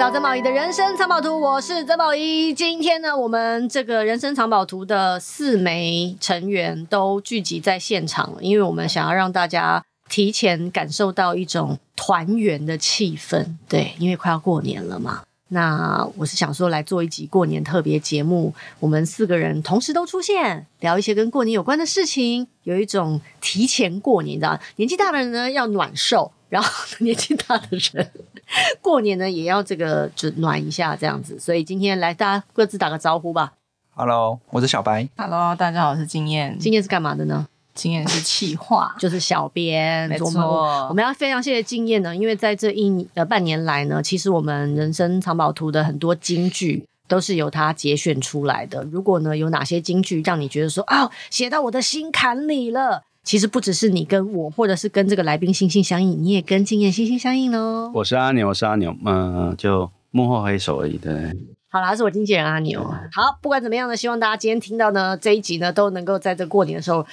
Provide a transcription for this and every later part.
到曾宝仪的人生藏宝图，我是曾宝仪。今天呢，我们这个人生藏宝图的四枚成员都聚集在现场，因为我们想要让大家提前感受到一种团圆的气氛。对，因为快要过年了嘛。那我是想说来做一集过年特别节目，我们四个人同时都出现，聊一些跟过年有关的事情，有一种提前过年，的，年纪大的人呢要暖寿，然后年纪大的人过年呢也要这个就暖一下这样子。所以今天来大家各自打个招呼吧。Hello，我是小白。Hello，大家好，我是经验。经验是干嘛的呢？经验是企划，就是小编。没错，我们要非常谢谢经验呢，因为在这一呃半年来呢，其实我们人生藏宝图的很多金句都是由他节选出来的。如果呢有哪些金句让你觉得说啊、哦，写到我的心坎里了，其实不只是你跟我，或者是跟这个来宾心心相印，你也跟经验心心相印哦。我是阿牛，我是阿牛，嗯，就幕后黑手而已。对，好啦，是我经纪人阿牛。好，不管怎么样呢，希望大家今天听到呢这一集呢，都能够在这过年的时候。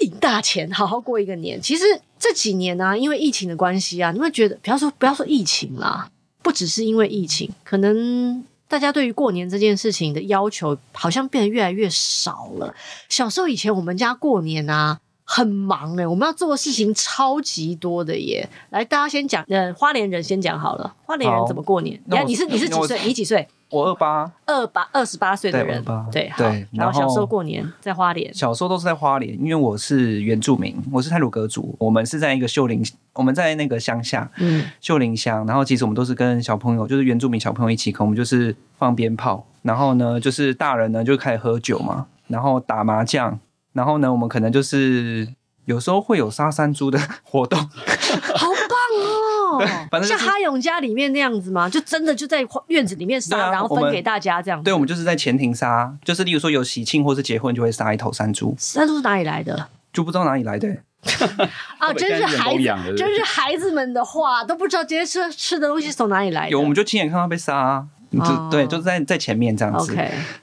赢大钱，好好过一个年。其实这几年呢、啊，因为疫情的关系啊，你会觉得，不要说不要说疫情啦，不只是因为疫情，可能大家对于过年这件事情的要求，好像变得越来越少了。小时候以前，我们家过年啊，很忙诶，我们要做的事情超级多的耶。来，大家先讲，呃，花莲人先讲好了，花莲人怎么过年？你看，你是你是几岁？你几岁？我二八二八二十八岁的人，对对，对，然后小时候过年在花莲，小时候都是在花莲，因为我是原住民，我是泰鲁阁族，我们是在一个秀林，我们在那个乡下，嗯，秀林乡，然后其实我们都是跟小朋友，就是原住民小朋友一起，可能我们就是放鞭炮，然后呢，就是大人呢就开始喝酒嘛，然后打麻将，然后呢，我们可能就是有时候会有杀山猪的 活动。对，反正、就是、像哈勇家里面那样子嘛？就真的就在院子里面杀、啊，然后分给大家这样子。对，我们就是在前庭杀，就是例如说有喜庆或是结婚，就会杀一头山猪。山猪是哪里来的？就不知道哪里来的。啊，真是孩子，真是孩子们的话都不知道这些吃吃的东西是从哪里来的。有，我们就亲眼看到被杀、啊，就、哦、对，就是在在前面这样子。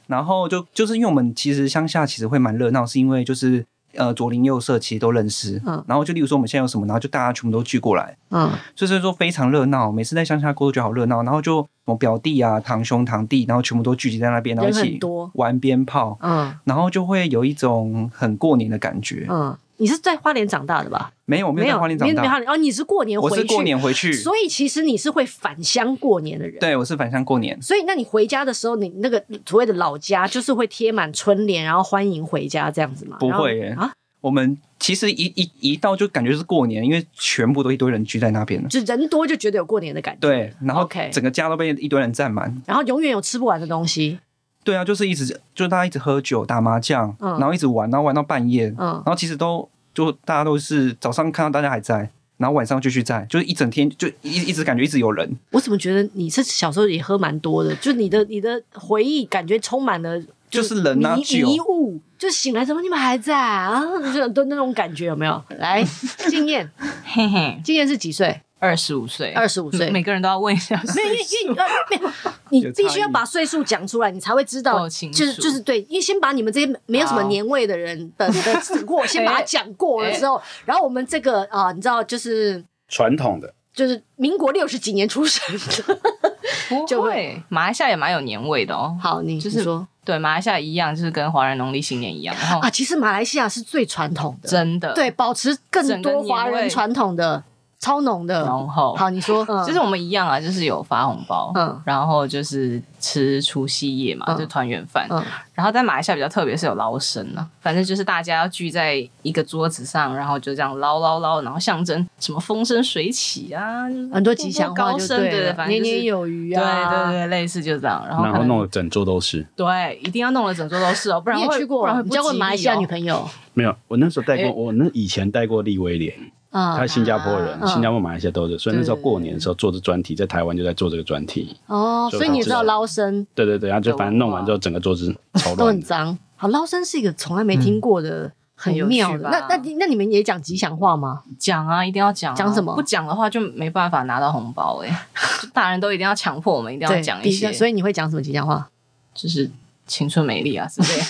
然后就就是因为我们其实乡下其实会蛮热闹，是因为就是。呃，左邻右舍其实都认识，嗯，然后就例如说我们现在有什么，然后就大家全部都聚过来，嗯，所以说非常热闹。每次在乡下过都觉得好热闹，然后就我表弟啊、堂兄堂弟，然后全部都聚集在那边，然后一起玩鞭炮，嗯，然后就会有一种很过年的感觉，嗯。你是在花莲长大的吧？没有，我没有在花莲长大。哦，你是过年回去？我是过年回去，所以其实你是会返乡过年的人。对，我是返乡过年。所以，那你回家的时候，你那个所谓的老家，就是会贴满春联，然后欢迎回家这样子吗？不会耶啊。我们其实一一一到就感觉是过年，因为全部都一堆人聚在那边了，就人多就觉得有过年的感觉。对，然后整个家都被一堆人占满.然后永远有吃不完的东西。对啊，就是一直就大家一直喝酒打麻将，嗯，然后一直玩，然后玩到半夜，嗯，然后其实都就大家都是早上看到大家还在，然后晚上继续在，就是一整天就一一直感觉一直有人。我怎么觉得你是小时候也喝蛮多的？就你的你的回忆感觉充满了。就是人啊，迷迷雾，就醒来怎么你们还在啊？就都那种感觉有没有？来，经验，嘿嘿，经验是几岁？二十五岁，二十五岁，每个人都要问一下。没有，因为因为没有，你必须要把岁数讲出来，你才会知道。就是就是对，因为先把你们这些没有什么年味的人的的过，先把它讲过了之后，然后我们这个啊，你知道，就是传统的，就是民国六十几年出生的，就会马来西亚也蛮有年味的哦。好，你就是说。对，马来西亚一样，就是跟华人农历新年一样。然后啊，其实马来西亚是最传统的，真的。对，保持更多华人传统的。超浓的，浓厚。好，你说，嗯、就是我们一样啊，就是有发红包，嗯，然后就是吃除夕夜嘛，嗯、就团圆饭，嗯，然后在马来西亚比较特别是有捞生啊，反正就是大家要聚在一个桌子上，然后就这样捞捞捞，然后象征什么风生水起啊，很多吉祥话，高升，对对，反正、就是、年年有余啊，对对对，类似就这样，然后然后弄得整桌都是，对，一定要弄得整桌都是哦，不然会不然会不交过马来西亚女朋友？没有，我那时候带过，欸、我那以前带过利威廉。他是新加坡人，新加坡、马来西亚都是，所以那时候过年的时候做这专题，在台湾就在做这个专题。哦，所以你知道捞生？对对对，然后就反正弄完之后，整个桌子超乱，都很脏。好，捞生是一个从来没听过的，很妙的。那那那你们也讲吉祥话吗？讲啊，一定要讲。讲什么？不讲的话就没办法拿到红包哎。大人都一定要强迫我们，一定要讲一些。所以你会讲什么吉祥话？就是青春美丽啊，是不是？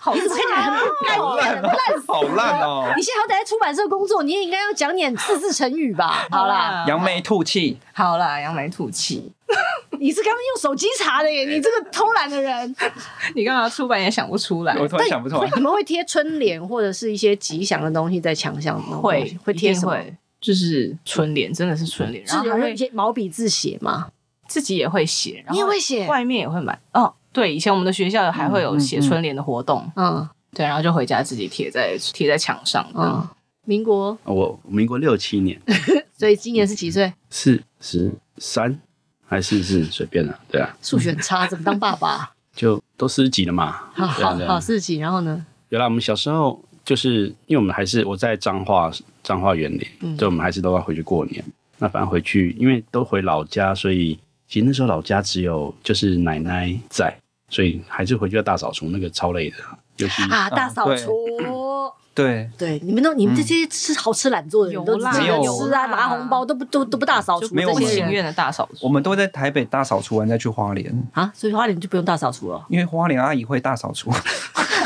好烂，好烂，好烂哦！你现在好歹在出版社工作，你也应该要讲点四字成语吧？好啦，扬眉吐气。好啦，扬眉吐气。你是刚刚用手机查的耶？你这个偷懒的人，你刚刚出版也想不出来，我突然想不出来。你们会贴春联或者是一些吉祥的东西在墙上吗？会会贴什么？就是春联，真的是春联。然后还会毛笔字写吗？自己也会写，你也会写，外面也会买。哦，对，以前我们的学校还会有写春联的活动。嗯，对，然后就回家自己贴在贴在墙上。嗯，民国，我民国六七年，所以今年是几岁？四十三。还是是随便了，对啊。数学差，怎么当爸爸？就都四十几了嘛。好好好，四十几，然后呢？原来我们小时候就是，因为我们还是我在彰化彰化园林，所以我们还是都要回去过年。那反正回去，因为都回老家，所以其实那时候老家只有就是奶奶在，所以还是回去要大扫除，那个超累的。尤其啊，大扫除。对对，你们都你们这些吃好吃懒做的人都没有吃啊，拿红包都不都都不大扫除，没有不情愿的大扫除。我们都在台北大扫除完再去花莲啊，所以花莲就不用大扫除了，因为花莲阿姨会大扫除。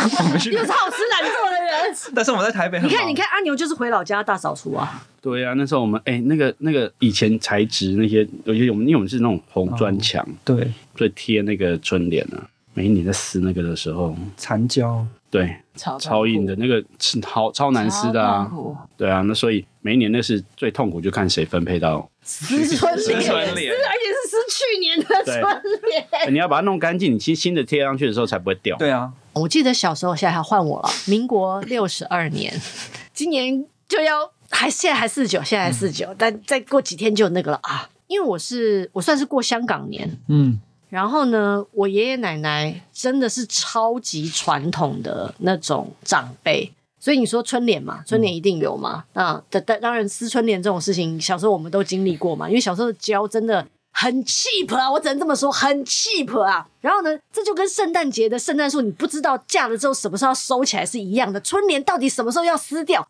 我们是好吃懒做的人，但是我们在台北，你看你看阿牛就是回老家大扫除啊。对啊，那时候我们哎，那个那个以前材质那些，有些我们因为我们是那种红砖墙，对，所以贴那个春联啊，每一年在撕那个的时候，残胶。对，超超硬的那个是超超难撕的啊！对啊，那所以每一年那是最痛苦，就看谁分配到撕 春联，撕而且是撕去年的春联。你要把它弄干净，你新新的贴上去的时候才不会掉。对啊，我记得小时候，现在还换我了。民国六十二年，今年就要还现在还四十九，现在还四十九，但再过几天就那个了啊！因为我是我算是过香港年，嗯。然后呢，我爷爷奶奶真的是超级传统的那种长辈，所以你说春联嘛，春联一定有嘛。啊，当当当然撕春联这种事情，小时候我们都经历过嘛。因为小时候的胶真的很 cheap 啊，我只能这么说，很 cheap 啊。然后呢，这就跟圣诞节的圣诞树，你不知道架了之后什么时候要收起来是一样的。春联到底什么时候要撕掉？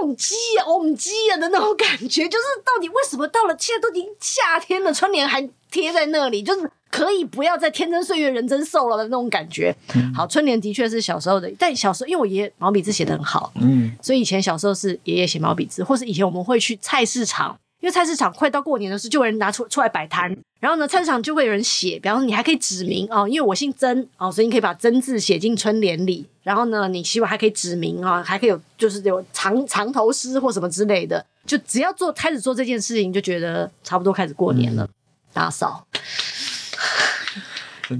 忘记啊，忘记啊的那种感觉，就是到底为什么到了现在都已经夏天了，春联还贴在那里，就是。可以不要再天真岁月人真瘦了的那种感觉。嗯、好，春联的确是小时候的，但小时候因为我爷爷毛笔字写的很好，嗯，所以以前小时候是爷爷写毛笔字，或是以前我们会去菜市场，因为菜市场快到过年的时候，就有人拿出出来摆摊，然后呢，菜市场就会有人写，比方说你还可以指名哦，因为我姓曾哦，所以你可以把曾字写进春联里，然后呢，你希望还可以指名啊、哦，还可以有就是有长长头诗或什么之类的，就只要做开始做这件事情，就觉得差不多开始过年了，嗯、打扫。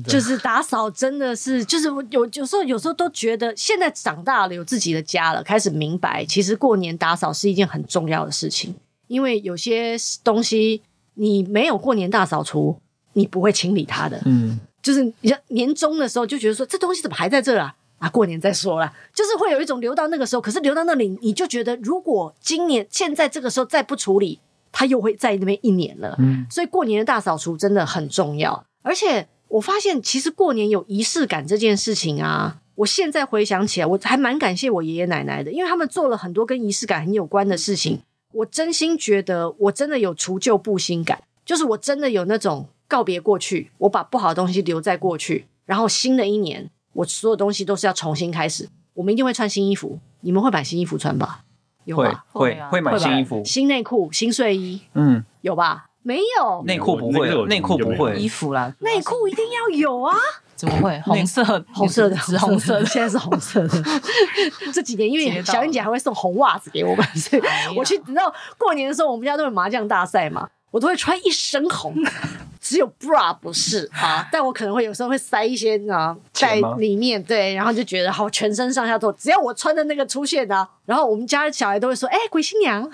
就是打扫，真的是，就是我有有时候有时候都觉得，现在长大了，有自己的家了，开始明白，其实过年打扫是一件很重要的事情。因为有些东西你没有过年大扫除，你不会清理它的。嗯，就是你年终的时候就觉得说，这东西怎么还在这啊？啊，过年再说啦，就是会有一种留到那个时候，可是留到那里，你就觉得如果今年现在这个时候再不处理，它又会在那边一年了。嗯，所以过年的大扫除真的很重要，而且。我发现其实过年有仪式感这件事情啊，我现在回想起来，我还蛮感谢我爷爷奶奶的，因为他们做了很多跟仪式感很有关的事情。我真心觉得我真的有除旧布新感，就是我真的有那种告别过去，我把不好的东西留在过去，然后新的一年我所有东西都是要重新开始。我们一定会穿新衣服，你们会买新衣服穿吧？有吧？会会会买新衣服、新内裤、新睡衣，嗯，有吧？没有。内裤不会，内裤不会，衣服啦，内裤一定要有啊！怎么会？红色，红色的，紫红色的，现在是红色的。这几年因为小英姐还会送红袜子给我们，所以我去，你知道过年的时候我们家都有麻将大赛嘛，我都会穿一身红，只有 bra 不是啊，但我可能会有时候会塞一些啊在里面，对，然后就觉得好，全身上下都只要我穿的那个出现啊，然后我们家小孩都会说，哎，鬼新娘。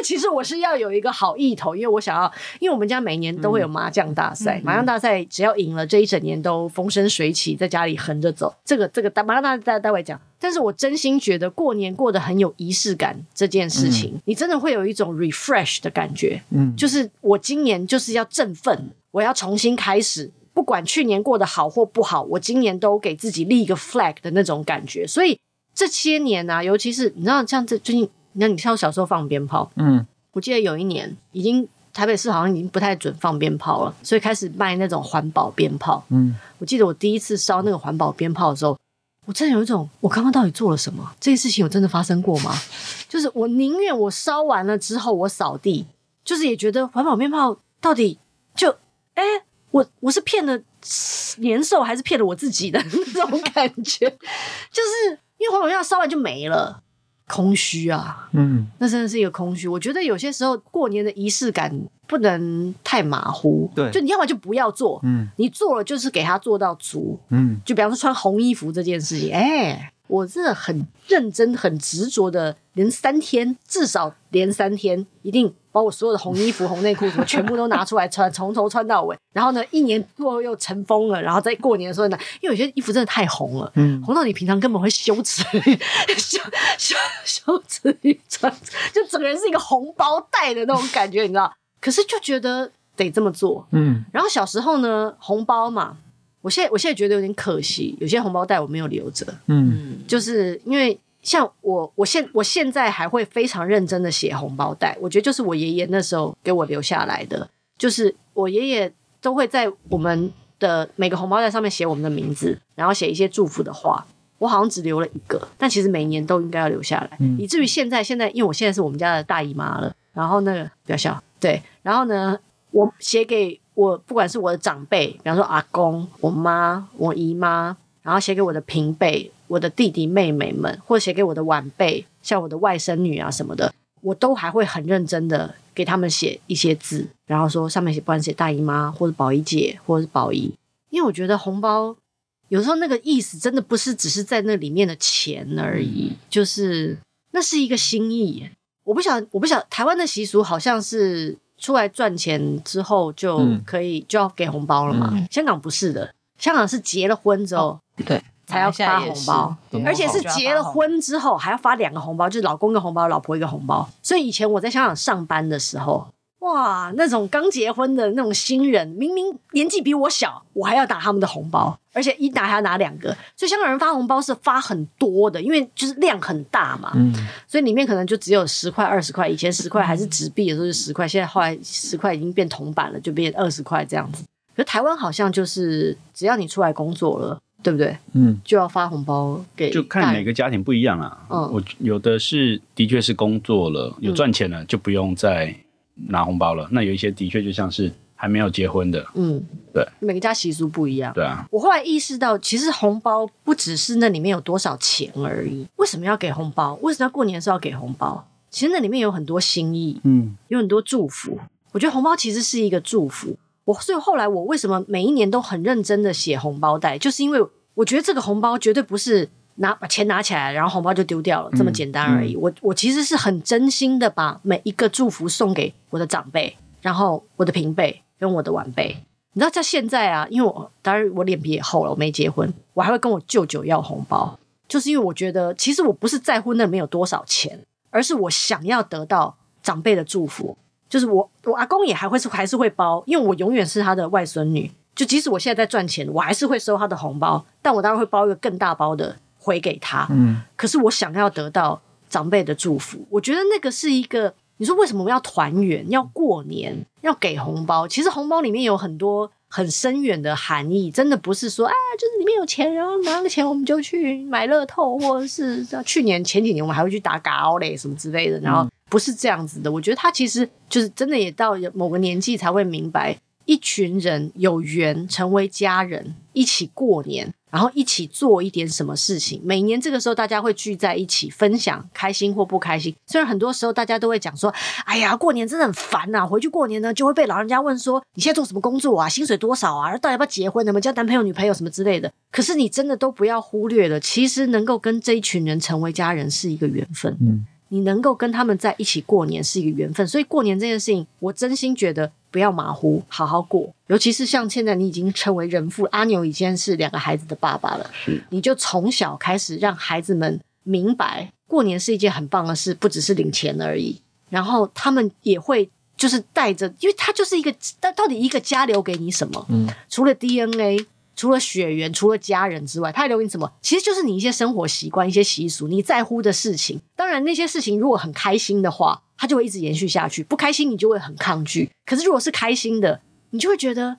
但其实我是要有一个好意头，因为我想要，因为我们家每年都会有麻将大赛，嗯、麻将大赛只要赢了，这一整年都风生水起，在家里横着走。这个这个，麻将大赛待会讲。但是我真心觉得过年过得很有仪式感，这件事情，嗯、你真的会有一种 refresh 的感觉。嗯，就是我今年就是要振奋，我要重新开始，不管去年过得好或不好，我今年都给自己立一个 flag 的那种感觉。所以这些年啊，尤其是你知道，像这最近。那你像我小时候放鞭炮，嗯，我记得有一年，已经台北市好像已经不太准放鞭炮了，所以开始卖那种环保鞭炮，嗯，我记得我第一次烧那个环保鞭炮的时候，我真的有一种，我刚刚到底做了什么？这件事情有真的发生过吗？就是我宁愿我烧完了之后我扫地，就是也觉得环保鞭炮到底就哎、欸，我我是骗了年兽，还是骗了我自己的 那种感觉？就是因为环保鞭炮烧完就没了。空虚啊，嗯，那真的是一个空虚。我觉得有些时候过年的仪式感不能太马虎，对，就你要么就不要做，嗯，你做了就是给他做到足，嗯，就比方说穿红衣服这件事情，哎、欸。我真的很认真、很执着的，连三天至少连三天，一定把我所有的红衣服、红内裤什么全部都拿出来穿，从头穿到尾。然后呢，一年过后又尘封了，然后在过年的时候呢，因为有些衣服真的太红了，嗯，红到你平常根本会羞耻，羞羞羞耻于穿，就整个人是一个红包袋的那种感觉，你知道？可是就觉得得这么做，嗯。然后小时候呢，红包嘛。我现在我现在觉得有点可惜，有些红包袋我没有留着，嗯，就是因为像我，我现我现在还会非常认真的写红包袋，我觉得就是我爷爷那时候给我留下来的，就是我爷爷都会在我们的每个红包袋上面写我们的名字，然后写一些祝福的话，我好像只留了一个，但其实每年都应该要留下来，嗯，以至于现在现在因为我现在是我们家的大姨妈了，然后那个不要笑，对，然后呢，我写给。我不管是我的长辈，比方说阿公、我妈、我姨妈，然后写给我的平辈、我的弟弟妹妹们，或者写给我的晚辈，像我的外甥女啊什么的，我都还会很认真的给他们写一些字，然后说上面写，不管写大姨妈，或者宝姨姐，或者是宝姨，因为我觉得红包有时候那个意思真的不是只是在那里面的钱而已，就是那是一个心意。我不晓，我不晓，台湾的习俗好像是。出来赚钱之后就可以、嗯、就要给红包了嘛？嗯、香港不是的，香港是结了婚之后、哦、对才要发红包，而且是结了婚之后还要发两个红包，就是老公一个红包，老婆一个红包。所以以前我在香港上班的时候。哇，那种刚结婚的那种新人，明明年纪比我小，我还要打他们的红包，而且一打还要拿两个。所以香港人发红包是发很多的，因为就是量很大嘛。嗯，所以里面可能就只有十块、二十块。以前十块还是纸币的时候是十块，现在后来十块已经变铜板了，就变二十块这样子。可是台湾好像就是只要你出来工作了，对不对？嗯，就要发红包给。就看每个家庭不一样啊。嗯，我有的是的确是工作了有赚钱了，就不用再。拿红包了，那有一些的确就像是还没有结婚的，嗯，对，每个家习俗不一样，对啊。我后来意识到，其实红包不只是那里面有多少钱而已。为什么要给红包？为什么要过年的时候要给红包？其实那里面有很多心意，嗯，有很多祝福。我觉得红包其实是一个祝福。我所以后来我为什么每一年都很认真的写红包袋，就是因为我觉得这个红包绝对不是。拿把钱拿起来，然后红包就丢掉了，这么简单而已。我我其实是很真心的把每一个祝福送给我的长辈，然后我的平辈跟我的晚辈。你知道，在现在啊，因为我当然我脸皮也厚了，我没结婚，我还会跟我舅舅要红包，就是因为我觉得其实我不是在乎那里面有多少钱，而是我想要得到长辈的祝福。就是我我阿公也还会是还是会包，因为我永远是他的外孙女，就即使我现在在赚钱，我还是会收他的红包，但我当然会包一个更大包的。回给他，嗯，可是我想要得到长辈的祝福，我觉得那个是一个，你说为什么我们要团圆，要过年，要给红包？其实红包里面有很多很深远的含义，真的不是说啊，就是里面有钱，然后拿了钱我们就去买乐透，或者是去年前几年我们还会去打嘎奥嘞什么之类的，然后不是这样子的。我觉得他其实就是真的也到某个年纪才会明白，一群人有缘成为家人，一起过年。然后一起做一点什么事情，每年这个时候大家会聚在一起分享开心或不开心。虽然很多时候大家都会讲说：“哎呀，过年真的很烦呐！”回去过年呢，就会被老人家问说：“你现在做什么工作啊？薪水多少啊？到底要不要结婚？能不能交男朋友、女朋友什么之类的？”可是你真的都不要忽略了，其实能够跟这一群人成为家人是一个缘分。嗯，你能够跟他们在一起过年是一个缘分。所以过年这件事情，我真心觉得。不要马虎，好好过。尤其是像现在你已经成为人父，阿牛已经是两个孩子的爸爸了，是你就从小开始让孩子们明白，过年是一件很棒的事，不只是领钱而已。然后他们也会就是带着，因为他就是一个，到到底一个家留给你什么？嗯，除了 DNA。除了血缘，除了家人之外，他还留给你什么？其实就是你一些生活习惯、一些习俗，你在乎的事情。当然，那些事情如果很开心的话，它就会一直延续下去；不开心，你就会很抗拒。可是如果是开心的，你就会觉得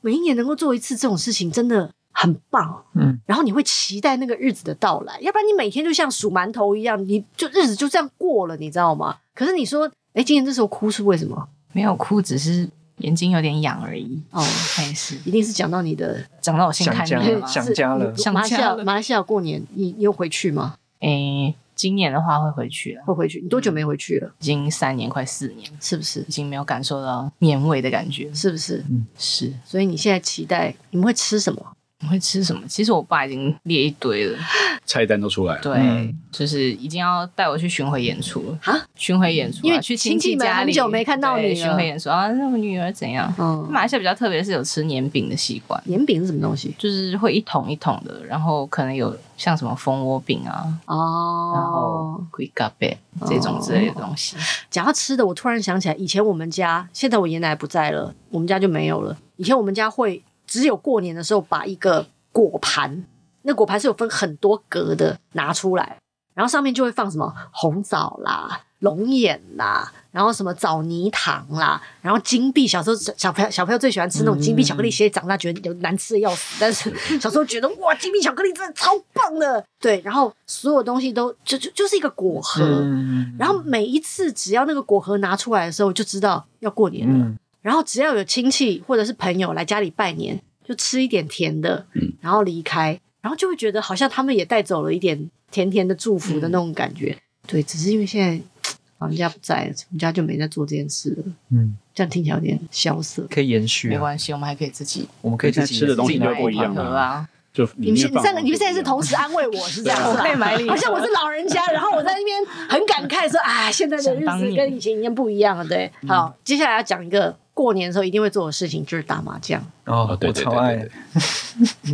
每一年能够做一次这种事情真的很棒。嗯，然后你会期待那个日子的到来，要不然你每天就像数馒头一样，你就日子就这样过了，你知道吗？可是你说，哎，今年这时候哭是为什么？没有哭，只是。眼睛有点痒而已。哦，还是一定是讲到你的，讲到我心坎里了。想家了。马来西亚，马来西亚过年，你你有回去吗？诶，今年的话会回去了，会回去。你多久没回去了？已经三年，快四年，是不是？已经没有感受到年味的感觉，是不是？嗯，是。所以你现在期待你们会吃什么？你会吃什么？其实我爸已经列一堆了，菜单都出来了。对，嗯、就是已经要带我去巡回演出了啊！巡回演出、啊，因为去亲戚家里，很久没看到你了。巡回演出啊，那我女儿怎样？嗯，马来西亚比较特别是有吃年饼的习惯。年饼是什么东西？就是会一桶一桶的，然后可能有像什么蜂窝饼啊，哦，然后 quick up 这种之类的东西。讲到吃的，我突然想起来，以前我们家，现在我爷爷奶奶不在了，我们家就没有了。以前我们家会。只有过年的时候，把一个果盘，那果盘是有分很多格的拿出来，然后上面就会放什么红枣啦、龙眼啦，然后什么枣泥糖啦，然后金币。小时候小朋友小朋友最喜欢吃那种金币巧克力，现在长大觉得有难吃的要死，但是小时候觉得哇，金币巧克力真的超棒的。对，然后所有东西都就就就是一个果盒，然后每一次只要那个果盒拿出来的时候，就知道要过年了。然后只要有亲戚或者是朋友来家里拜年，就吃一点甜的，然后离开，然后就会觉得好像他们也带走了一点甜甜的祝福的那种感觉。嗯、对，只是因为现在老人家不在了，我们家就没在做这件事了。嗯，这样听起来有点萧瑟。可以延续、啊，没关系，我们还可以自己，我们可以自己吃的东西都不一样啊。就你们现三个，你们现在是同时安慰我是这样子，好像我是老人家，然后我在那边很感慨说啊，现在的日子跟以前一样不一样了。对，好，接下来要讲一个。过年的时候一定会做的事情就是打麻将哦，对，超爱。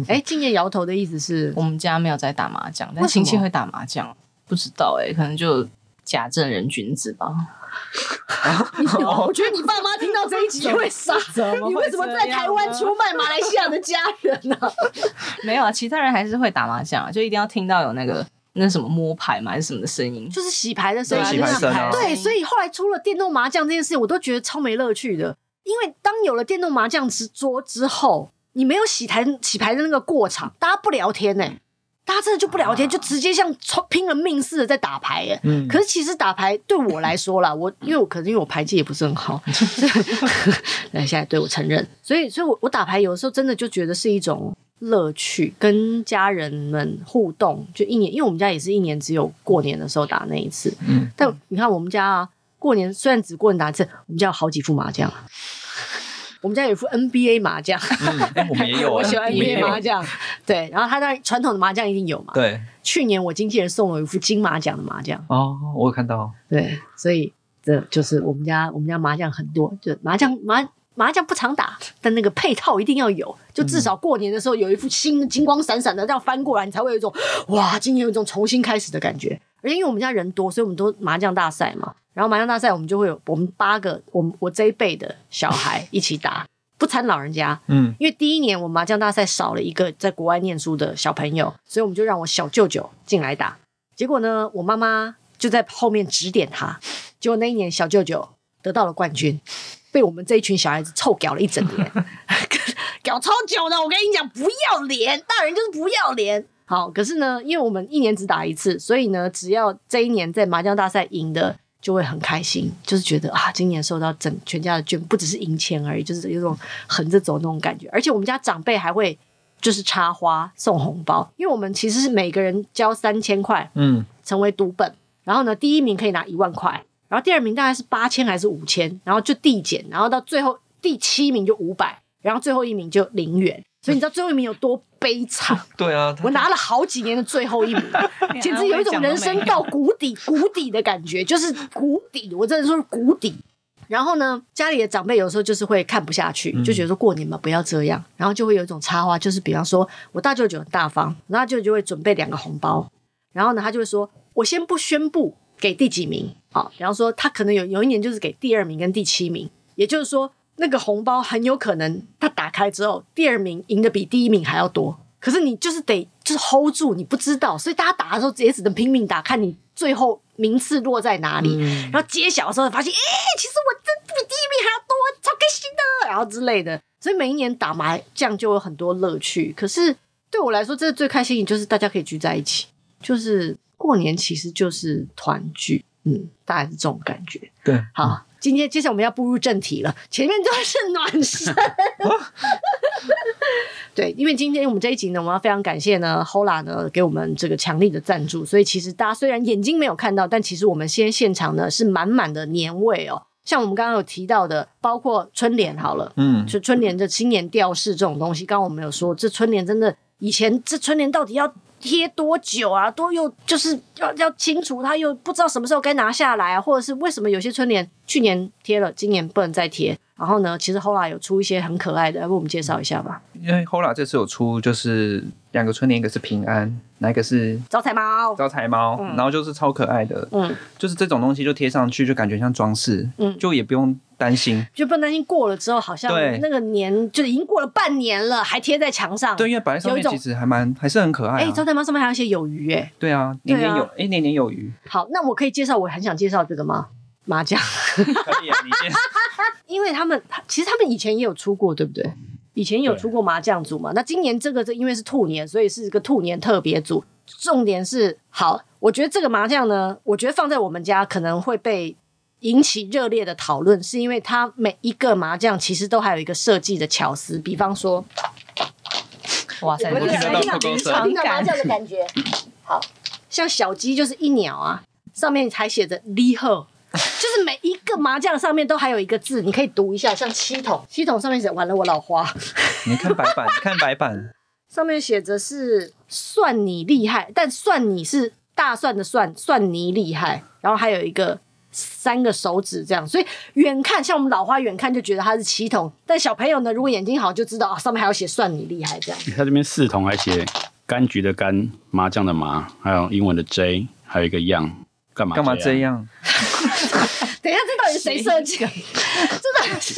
哎，敬业摇头的意思是我们家没有在打麻将，但亲戚会打麻将，不知道哎，可能就假正人君子吧。我觉得你爸妈听到这一集会傻，你为什么在台湾出卖马来西亚的家人呢？没有啊，其他人还是会打麻将，就一定要听到有那个那什么摸牌嘛，还是什么的声音，就是洗牌的声音，洗牌声。对，所以后来出了电动麻将这件事情，我都觉得超没乐趣的。因为当有了电动麻将桌之后，你没有洗台洗牌的那个过场，大家不聊天呢、欸，大家真的就不聊天，就直接像拼了命似的在打牌耶、欸。嗯，可是其实打牌对我来说啦，我因为我可能因为我牌技也不是很好，那现在对我承认，所以所以我我打牌有的时候真的就觉得是一种乐趣，跟家人们互动，就一年，因为我们家也是一年只有过年的时候打那一次。嗯，但你看我们家啊。过年虽然只过年打一次，我们家有好几副麻将。我们家有一副 NBA 麻将，嗯，我们也 有，我喜欢 NBA 麻将。对，然后他当然传统的麻将一定有嘛。对，去年我经纪人送了我一副金马奖的麻将。哦，我有看到。对，所以这就是我们家，我们家麻将很多，就麻将麻麻将不常打，但那个配套一定要有，就至少过年的时候有一副新的金光闪闪的，这样翻过来，你才会有一种哇，今年有一种重新开始的感觉。而且因为我们家人多，所以我们都麻将大赛嘛。然后麻将大赛，我们就会有我们八个，我们我这一辈的小孩一起打，不掺老人家。嗯，因为第一年我们麻将大赛少了一个在国外念书的小朋友，所以我们就让我小舅舅进来打。结果呢，我妈妈就在后面指点他。结果那一年小舅舅得到了冠军，被我们这一群小孩子臭屌了一整年 屌超久的。我跟你讲，不要脸，大人就是不要脸。好，可是呢，因为我们一年只打一次，所以呢，只要这一年在麻将大赛赢的。就会很开心，就是觉得啊，今年受到整全家的眷，不只是赢钱而已，就是有种横着走那种感觉。而且我们家长辈还会就是插花送红包，因为我们其实是每个人交三千块，嗯，成为赌本。然后呢，第一名可以拿一万块，然后第二名大概是八千还是五千，然后就递减，然后到最后第七名就五百，然后最后一名就零元。所以你知道最后一名有多悲惨？对啊，我拿了好几年的最后一名，简直有一种人生到谷底、谷底的感觉，就是谷底。我真的说是谷底。然后呢，家里的长辈有时候就是会看不下去，就觉得说过年嘛，不要这样。然后就会有一种插花，就是比方说我大舅舅很大方，然后舅舅就会准备两个红包。然后呢，他就会说：“我先不宣布给第几名啊。”比方说他可能有有一年就是给第二名跟第七名，也就是说。那个红包很有可能，他打开之后，第二名赢的比第一名还要多。可是你就是得就是 hold 住，你不知道，所以大家打的时候也只能拼命打，看你最后名次落在哪里。嗯、然后揭晓的时候发现，哎、欸，其实我真比第一名还要多，超开心的，然后之类的。所以每一年打麻将就有很多乐趣。可是对我来说，这最开心的就是大家可以聚在一起，就是过年其实就是团聚，嗯，大概是这种感觉。对，好。接今天接下来我们要步入正题了，前面都是暖身。对，因为今天我们这一集呢，我们要非常感谢呢，Hola 呢给我们这个强力的赞助，所以其实大家虽然眼睛没有看到，但其实我们现在现场呢是满满的年味哦。像我们刚刚有提到的，包括春联好了，嗯，就春联的新年吊饰这种东西，刚刚我们有说，这春联真的以前这春联到底要贴多久啊？都又就是要要清除它，又不知道什么时候该拿下来啊，或者是为什么有些春联去年贴了，今年不能再贴？然后呢，其实 Hola 有出一些很可爱的，要不我们介绍一下吧。因为 Hola 这次有出，就是两个春联，一个是平安，哪一个是招财猫？招财猫，嗯、然后就是超可爱的，嗯，就是这种东西就贴上去，就感觉像装饰，嗯，就也不用担心，就不用担心过了之后好像那个年就已经过了半年了，还贴在墙上。对，因为摆在上面其实还蛮还是很可爱、啊。哎，招财猫上面还有些有余，哎，对啊，年年有，哎、啊，年年有余。好，那我可以介绍，我很想介绍这个吗？麻将。可以啊，你先。因为他们其实他们以前也有出过，对不对？以前有出过麻将组嘛。那今年这个这因为是兔年，所以是一个兔年特别组。重点是好，我觉得这个麻将呢，我觉得放在我们家可能会被引起热烈的讨论，是因为它每一个麻将其实都还有一个设计的巧思。比方说，哇塞，我听得到听到麻将的感觉，好像小鸡就是一鸟啊，上面还写着李贺。就是每一个麻将上面都还有一个字，你可以读一下，像七筒，七筒上面写完了我老花。你看白板，你看白板，上面写着是算你厉害，但算你是大蒜的蒜，算你厉害，然后还有一个三个手指这样，所以远看像我们老花远看就觉得它是七筒，但小朋友呢，如果眼睛好就知道啊，上面还要写算你厉害这样。它这边四筒还写柑橘的柑，麻将的麻，还有英文的 J，还有一个样，干嘛干嘛这样？等一下，这到底是谁设计的？真的是，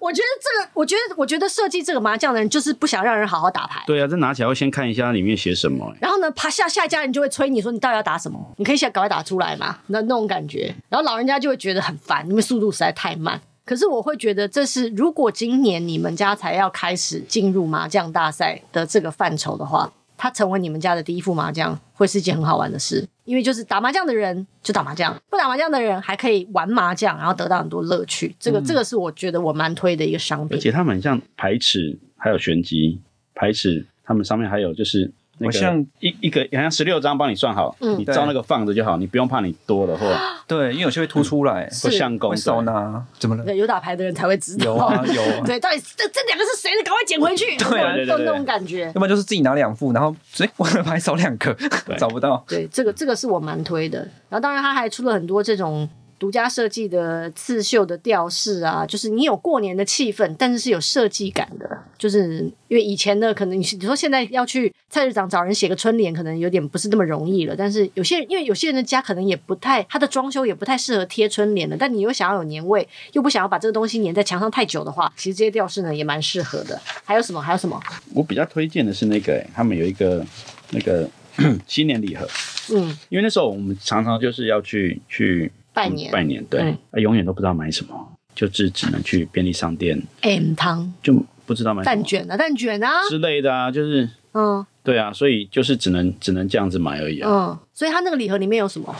我觉得这个，我觉得，我觉得设计这个麻将的人就是不想让人好好打牌。对啊，这拿起来要先看一下里面写什么。然后呢，趴下下一家人就会催你说，你到底要打什么？你可以先赶快打出来嘛，那那种感觉。然后老人家就会觉得很烦，因为速度实在太慢。可是我会觉得，这是如果今年你们家才要开始进入麻将大赛的这个范畴的话，它成为你们家的第一副麻将，会是一件很好玩的事。因为就是打麻将的人就打麻将，不打麻将的人还可以玩麻将，然后得到很多乐趣。这个、嗯、这个是我觉得我蛮推的一个商品。而且他们很像牌尺，还有玄机牌尺，他们上面还有就是。我像一一个好像十六张帮你算好，嗯、你照那个放着就好，你不用怕你多了或 对，因为有些会凸出来，不相公收呢，怎么了？有打牌的人才会知道，有啊有啊。对，到底这这两个是谁的？赶快捡回去。对啊，对对对，那种感觉。要不然就是自己拿两副，然后所以我的牌少两个，找不到。对，这个这个是我蛮推的。然后当然他还出了很多这种。独家设计的刺绣的吊饰啊，就是你有过年的气氛，但是是有设计感的。就是因为以前呢，可能你你说现在要去菜市场找人写个春联，可能有点不是那么容易了。但是有些人，因为有些人的家可能也不太，他的装修也不太适合贴春联的。但你又想要有年味，又不想要把这个东西粘在墙上太久的话，其实这些吊饰呢也蛮适合的。还有什么？还有什么？我比较推荐的是那个、欸，他们有一个那个 新年礼盒。嗯，因为那时候我们常常就是要去去。拜年，拜年，对，嗯、永远都不知道买什么，就只只能去便利商店。M 汤就不知道买蛋卷啊，蛋卷啊之类的啊，就是，嗯，对啊，所以就是只能只能这样子买而已啊。嗯，所以它那个礼盒里面有什么？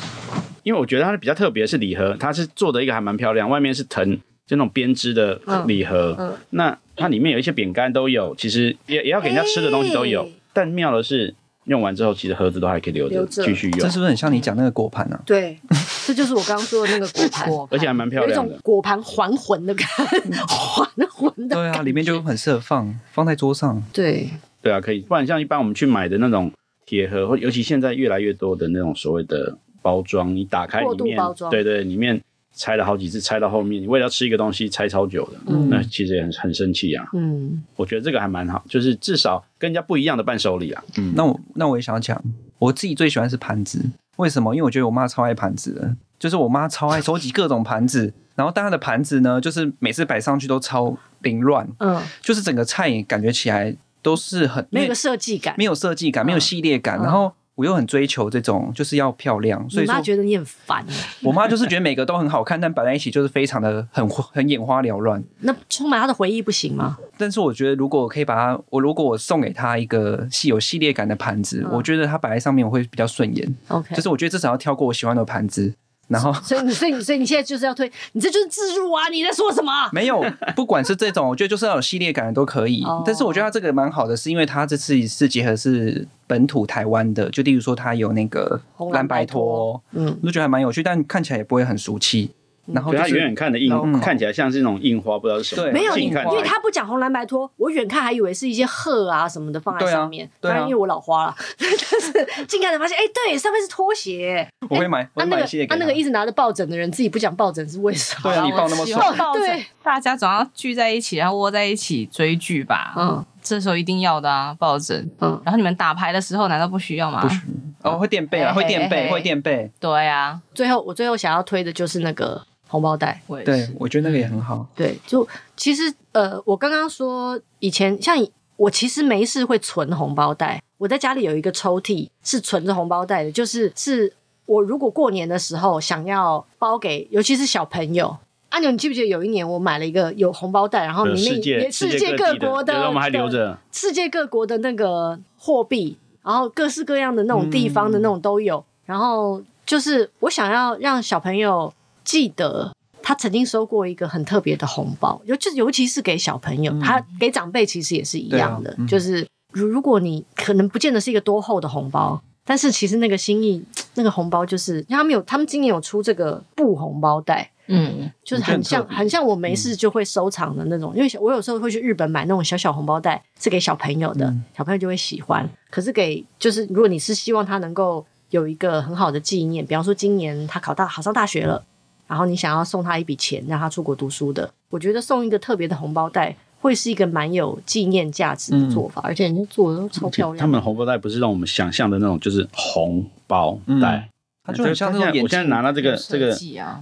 因为我觉得它比较特别是礼盒，它是做的一个还蛮漂亮，外面是藤，就那种编织的礼盒。嗯，嗯那它里面有一些饼干都有，其实也也要给人家吃的东西都有，欸、但妙的是。用完之后，其实盒子都还可以留着继续用。这是不是很像你讲那个果盘呢？对，这就是我刚刚说的那个果盘，而且还蛮漂亮的。有一种果盘还魂的感觉，还魂的。对啊，里面就很适合放放在桌上。对，对啊，可以。不然像一般我们去买的那种铁盒，或尤其现在越来越多的那种所谓的包装，你打开里面，对对，里面。拆了好几次，拆到后面，你为了要吃一个东西，拆超久的，嗯、那其实也很很生气啊。嗯，我觉得这个还蛮好，就是至少跟人家不一样的伴手礼啊。嗯，那我那我也想讲，我自己最喜欢是盘子，为什么？因为我觉得我妈超爱盘子的，就是我妈超爱收集各种盘子，然后但她的盘子呢，就是每次摆上去都超凌乱，嗯，就是整个菜感觉起来都是很没有设计感，没有设计感，没有系列感，嗯、然后。我又很追求这种，就是要漂亮，所以妈觉得你很烦。我妈就是觉得每个都很好看，但摆在一起就是非常的很很眼花缭乱。那充满她的回忆不行吗？但是我觉得，如果我可以把它，我如果我送给她一个系有系列感的盘子，嗯、我觉得它摆在上面我会比较顺眼。OK，就是我觉得至少要挑过我喜欢的盘子。然后，所以你，所以，所以你现在就是要推，你这就是自入啊！你在说什么？没有，不管是这种，我觉得就是要有系列感的都可以。Oh. 但是我觉得它这个蛮好的，是因为它这次是结合是本土台湾的，就例如说它有那个蓝白托，嗯，我就觉得还蛮有趣，但看起来也不会很俗气。然后、就是、它远远看的印，看起来像是那种印花，不知道是什么。对，没有，因为它不讲红蓝白拖，我远看还以为是一些鹤啊什么的放在上面。对啊，对啊，因为我老花了，但是近看才发现，哎，对，上面是拖鞋。我会买，我会买一系列。他那个一直拿着抱枕的人，自己不讲抱枕是为什么？对啊，你抱那么爽。对，大家总要聚在一起，然后窝在一起追剧吧。嗯，这时候一定要的啊，抱枕。嗯，然后你们打牌的时候难道不需要吗？不需要。哦，会垫背啊，会垫背，会垫背。对啊，最后我最后想要推的就是那个。红包袋，对，我觉得那个也很好。对，就其实呃，我刚刚说以前像我其实没事会存红包袋，我在家里有一个抽屉是存着红包袋的，就是是我如果过年的时候想要包给，尤其是小朋友。阿牛，你记不记得有一年我买了一个有红包袋，然后里面世界各国的，我们还留着世界各国的那个货币，然后各式各样的那种地方的那种都有，然后就是我想要让小朋友。记得他曾经收过一个很特别的红包，尤就尤其是给小朋友，嗯、他给长辈其实也是一样的。啊嗯、就是如如果你可能不见得是一个多厚的红包，但是其实那个心意，那个红包就是，因为他们有，他们今年有出这个布红包袋，嗯，就是很像很像我没事就会收藏的那种。嗯、因为我有时候会去日本买那种小小红包袋，是给小朋友的，嗯、小朋友就会喜欢。可是给就是如果你是希望他能够有一个很好的纪念，比方说今年他考大考上大学了。然后你想要送他一笔钱，让他出国读书的，我觉得送一个特别的红包袋，会是一个蛮有纪念价值的做法，嗯、而且人家做的都超漂亮。他们的红包袋不是让我们想象的那种，就是红包袋，它就很像那种。我现在拿到这个这个，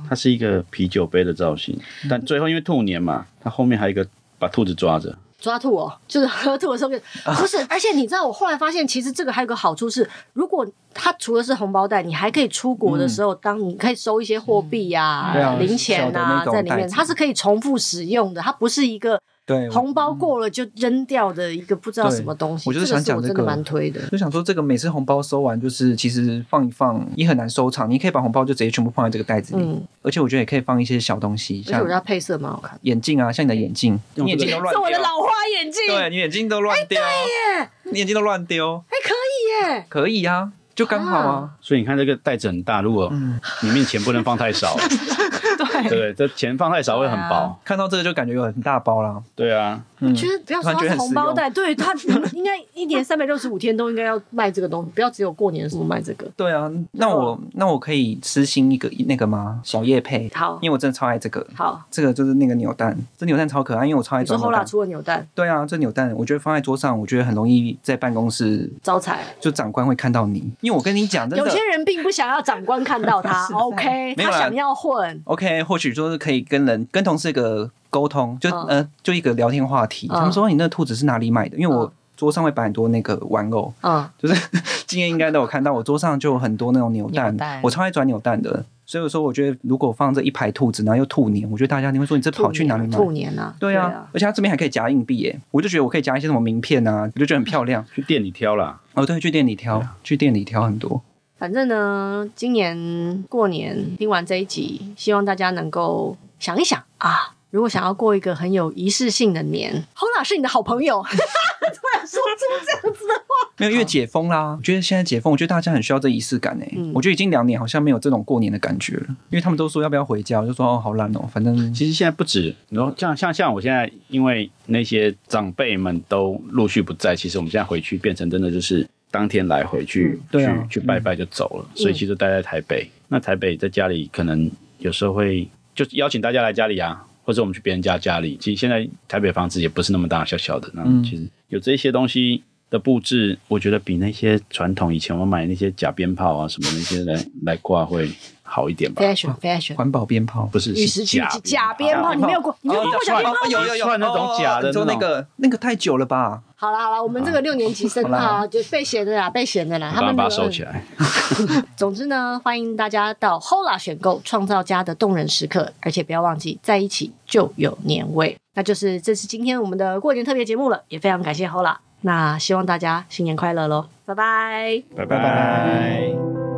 它是一个啤酒杯的造型，但最后因为兔年嘛，它后面还有一个把兔子抓着。抓兔哦，就是喝兔的时候，不是。而且你知道，我后来发现，其实这个还有个好处是，如果它除了是红包袋，你还可以出国的时候，当你可以收一些货币呀、零钱啊在里面，它是可以重复使用的，它不是一个。对，红包过了就扔掉的一个不知道什么东西，我就是想讲这个，真的蛮推的。就想说这个每次红包收完，就是其实放一放也很难收藏，你可以把红包就直接全部放在这个袋子里。嗯，而且我觉得也可以放一些小东西，像我家配色蛮好看，眼镜啊，像你的眼镜，你眼镜都乱，是我的老花眼镜，对你眼镜都乱丢，你眼镜都乱丢，哎，可以耶，可以啊，就刚好啊。所以你看这个袋子很大，如果里面钱不能放太少。对对，这钱放太少会很薄，看到这个就感觉有很大包啦。对啊，我觉得不要说红包袋，对他 应该一年三百六十五天都应该要卖这个东西，不要只有过年的时候卖这个。对啊，那我那我可以私心一个那个吗？小叶配好，因为我真的超爱这个。好，这个就是那个扭蛋，这扭蛋超可爱，因为我超爱扭蛋。后来出了扭蛋。对啊，这扭蛋我觉得放在桌上，我觉得很容易在办公室招财，就长官会看到你。因为我跟你讲，有些人并不想要长官看到他，OK，他想要混，OK，或许说是可以。跟人跟同事一个沟通，就、嗯、呃就一个聊天话题。嗯、他们说，你那个兔子是哪里买的？因为我桌上会摆很多那个玩偶，嗯，就是 今天应该都有看到，我桌上就有很多那种扭蛋，扭蛋我超爱转扭蛋的。所以我说，我觉得如果放这一排兔子，然后又兔年，我觉得大家你会说，你这跑去哪里买？兔年啊，对啊，而且它这边还可以夹硬币耶，我就觉得我可以夹一些什么名片啊，我就觉得很漂亮。去店里挑啦，哦对，去店里挑，啊、去店里挑很多。反正呢，今年过年听完这一集，希望大家能够。想一想啊，如果想要过一个很有仪式性的年，Hola 是你的好朋友。突然说出这样子的话，没有，因为解封啦。我觉得现在解封，我觉得大家很需要这仪式感诶。嗯、我觉得已经两年好像没有这种过年的感觉了，因为他们都说要不要回家，我就说哦好懒哦。反正其实现在不止，然后像像像我现在，因为那些长辈们都陆续不在，其实我们现在回去变成真的就是当天来回去，嗯、对、啊、去去拜拜就走了。嗯、所以其实待在台北，那台北在家里可能有时候会。就邀请大家来家里啊，或者我们去别人家家里。其实现在台北房子也不是那么大，小小的。那其实有这些东西的布置，我觉得比那些传统以前我买那些假鞭炮啊什么那些来 来挂会好一点吧。Fashion Fashion，环保鞭炮不是是假假鞭炮，你没有过，你没有过假鞭炮？有有有，那种假的，说那个那个太久了吧？好了好了，我们这个六年级生啊，就被嫌的啦，被嫌的啦。他们把它收起来。总之呢，欢迎大家到 Hola 选购创造家的动人时刻，而且不要忘记在一起就有年味。那就是这是今天我们的过年特别节目了，也非常感谢 Hola。那希望大家新年快乐喽，拜拜，拜拜。